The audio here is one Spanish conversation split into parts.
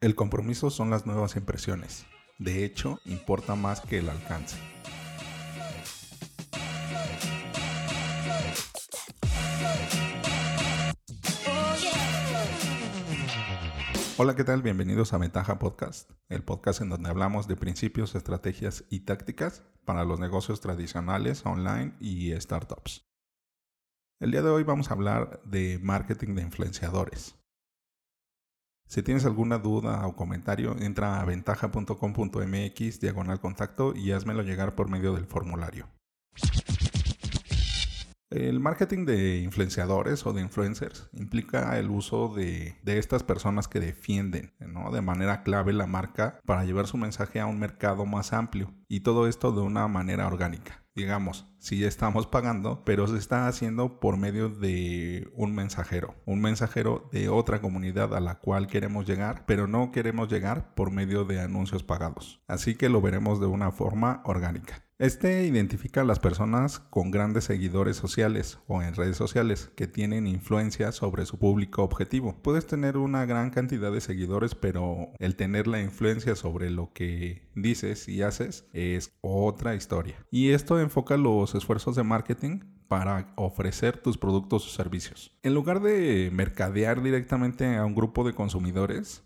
El compromiso son las nuevas impresiones. De hecho, importa más que el alcance. Hola, ¿qué tal? Bienvenidos a Ventaja Podcast, el podcast en donde hablamos de principios, estrategias y tácticas para los negocios tradicionales, online y startups. El día de hoy vamos a hablar de marketing de influenciadores. Si tienes alguna duda o comentario, entra a ventaja.com.mx diagonal contacto y házmelo llegar por medio del formulario. El marketing de influenciadores o de influencers implica el uso de, estas personas que defienden de manera clave la marca para llevar su mensaje a un mercado más amplio y todo esto de una manera orgánica digamos, si estamos pagando, pero se está haciendo por medio de un mensajero, un mensajero de otra comunidad a la cual queremos llegar, pero no queremos llegar por medio de anuncios pagados. Así que lo veremos de una forma orgánica. Este identifica a las personas con grandes seguidores sociales o en redes sociales que tienen influencia sobre su público objetivo. Puedes tener una gran cantidad de seguidores, pero el tener la influencia sobre lo que dices y haces es otra historia. Y esto enfoca los esfuerzos de marketing para ofrecer tus productos o servicios. En lugar de mercadear directamente a un grupo de consumidores,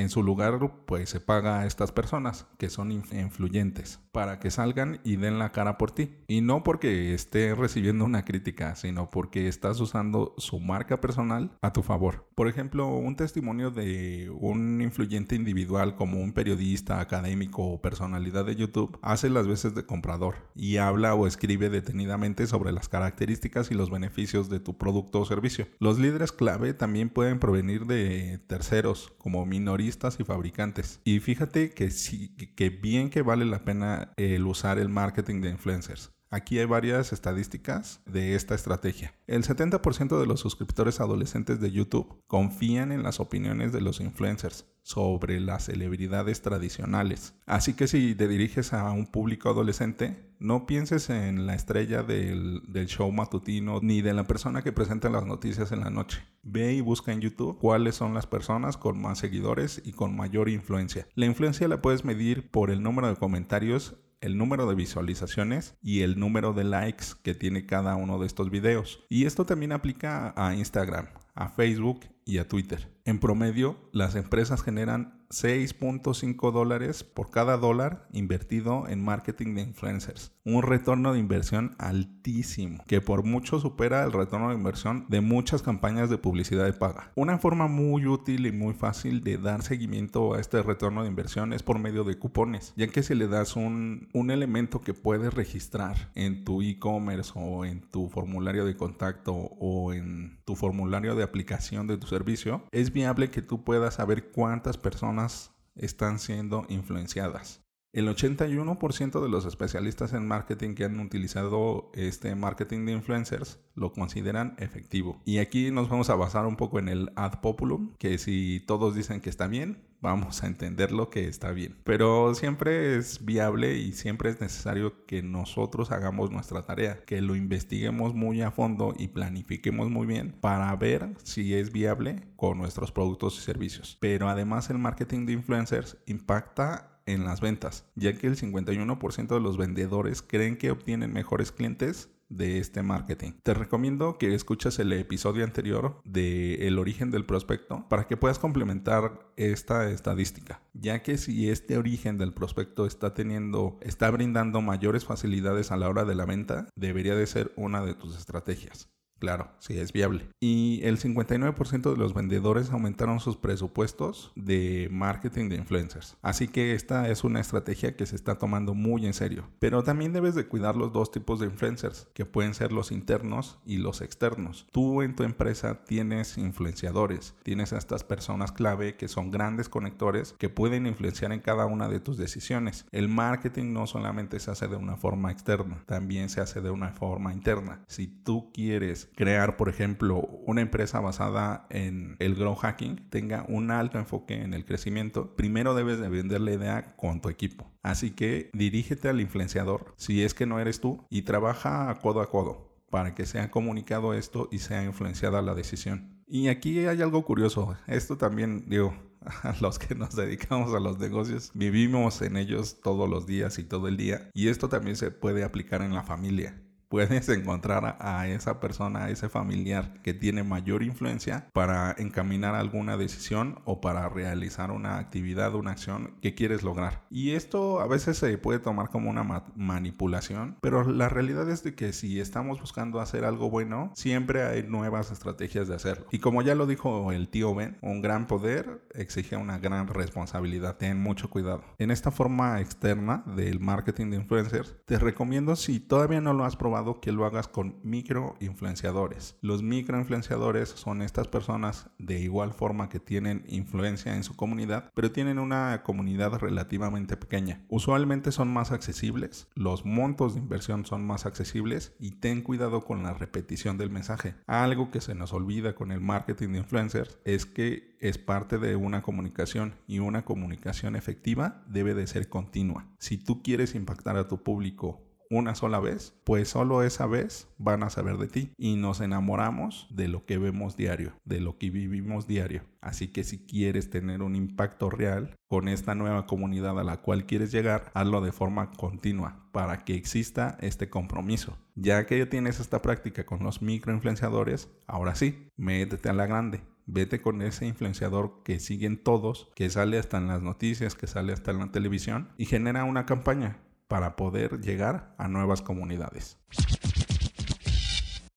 en su lugar, pues se paga a estas personas que son influyentes para que salgan y den la cara por ti. Y no porque esté recibiendo una crítica, sino porque estás usando su marca personal a tu favor. Por ejemplo, un testimonio de un influyente individual como un periodista, académico o personalidad de YouTube hace las veces de comprador y habla o escribe detenidamente sobre las características y los beneficios de tu producto o servicio. Los líderes clave también pueden provenir de terceros como minoristas y fabricantes. Y fíjate que sí, que bien que vale la pena el usar el marketing de influencers. Aquí hay varias estadísticas de esta estrategia. El 70% de los suscriptores adolescentes de YouTube confían en las opiniones de los influencers sobre las celebridades tradicionales. Así que si te diriges a un público adolescente, no pienses en la estrella del, show matutino ni de la persona que presenta las noticias en la noche. Ve y busca en YouTube cuáles son las personas con más seguidores y con mayor influencia. La influencia la puedes medir por el número de comentarios el número de visualizaciones y el número de likes que tiene cada uno de estos videos. Y esto también aplica a Instagram, a Facebook y a Twitter. En promedio, las empresas generan 6.5 dólares por cada dólar invertido en marketing de influencers. Un retorno de inversión altísimo, que por mucho supera el retorno de inversión de muchas campañas de publicidad de paga. Una forma muy útil y muy fácil de dar seguimiento a este retorno de inversión es por medio de cupones, ya que si le das un, un elemento que puedes registrar en tu e-commerce o en tu formulario de contacto o en tu formulario de aplicación de tu servicio, es viable que tú puedas saber cuántas personas están siendo influenciadas. El 81% de los especialistas en marketing que han utilizado este marketing de influencers lo consideran efectivo. Y aquí nos vamos a basar un poco en el ad populum, que si todos dicen que está bien, vamos a entender lo que está bien. Pero siempre es viable y siempre es necesario que nosotros hagamos nuestra tarea, que lo investiguemos muy a fondo y planifiquemos muy bien para ver si es viable con nuestros productos y servicios. Pero además el marketing de influencers impacta en las ventas, ya que el 51% de los vendedores creen que obtienen mejores clientes de este marketing. Te recomiendo que escuches el episodio anterior de El origen del prospecto para que puedas complementar esta estadística, ya que si este origen del prospecto está teniendo, está brindando mayores facilidades a la hora de la venta, debería de ser una de tus estrategias. Claro, sí es viable. Y el 59% de los vendedores aumentaron sus presupuestos de marketing de influencers. Así que esta es una estrategia que se está tomando muy en serio. Pero también debes de cuidar los dos tipos de influencers, que pueden ser los internos y los externos. Tú en tu empresa tienes influenciadores, tienes a estas personas clave que son grandes conectores que pueden influenciar en cada una de tus decisiones. El marketing no solamente se hace de una forma externa, también se hace de una forma interna. Si tú quieres crear, por ejemplo, una empresa basada en el grow hacking, tenga un alto enfoque en el crecimiento, primero debes de vender la idea con tu equipo. Así que dirígete al influenciador si es que no eres tú y trabaja codo a codo para que sea comunicado esto y sea influenciada la decisión. Y aquí hay algo curioso. Esto también, digo, los que nos dedicamos a los negocios, vivimos en ellos todos los días y todo el día. Y esto también se puede aplicar en la familia puedes encontrar a esa persona, a ese familiar que tiene mayor influencia para encaminar alguna decisión o para realizar una actividad, una acción que quieres lograr. Y esto a veces se puede tomar como una manipulación, pero la realidad es de que si estamos buscando hacer algo bueno, siempre hay nuevas estrategias de hacerlo. Y como ya lo dijo el tío Ben, un gran poder exige una gran responsabilidad. Ten mucho cuidado. En esta forma externa del marketing de influencers, te recomiendo si todavía no lo has probado, que lo hagas con microinfluenciadores. Los microinfluenciadores son estas personas de igual forma que tienen influencia en su comunidad, pero tienen una comunidad relativamente pequeña. Usualmente son más accesibles, los montos de inversión son más accesibles y ten cuidado con la repetición del mensaje. Algo que se nos olvida con el marketing de influencers es que es parte de una comunicación y una comunicación efectiva debe de ser continua. Si tú quieres impactar a tu público una sola vez, pues solo esa vez van a saber de ti y nos enamoramos de lo que vemos diario, de lo que vivimos diario. Así que si quieres tener un impacto real con esta nueva comunidad a la cual quieres llegar, hazlo de forma continua para que exista este compromiso. Ya que ya tienes esta práctica con los microinfluenciadores, ahora sí, métete a la grande. Vete con ese influenciador que siguen todos, que sale hasta en las noticias, que sale hasta en la televisión y genera una campaña para poder llegar a nuevas comunidades.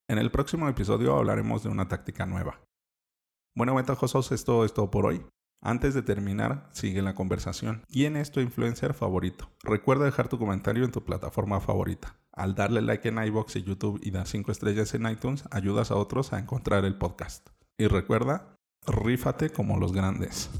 En el próximo episodio hablaremos de una táctica nueva. Bueno, ventajosos, esto es todo por hoy. Antes de terminar, sigue la conversación. ¿Quién es tu influencer favorito? Recuerda dejar tu comentario en tu plataforma favorita. Al darle like en iBox y YouTube y dar 5 estrellas en iTunes, ayudas a otros a encontrar el podcast. Y recuerda, rífate como los grandes.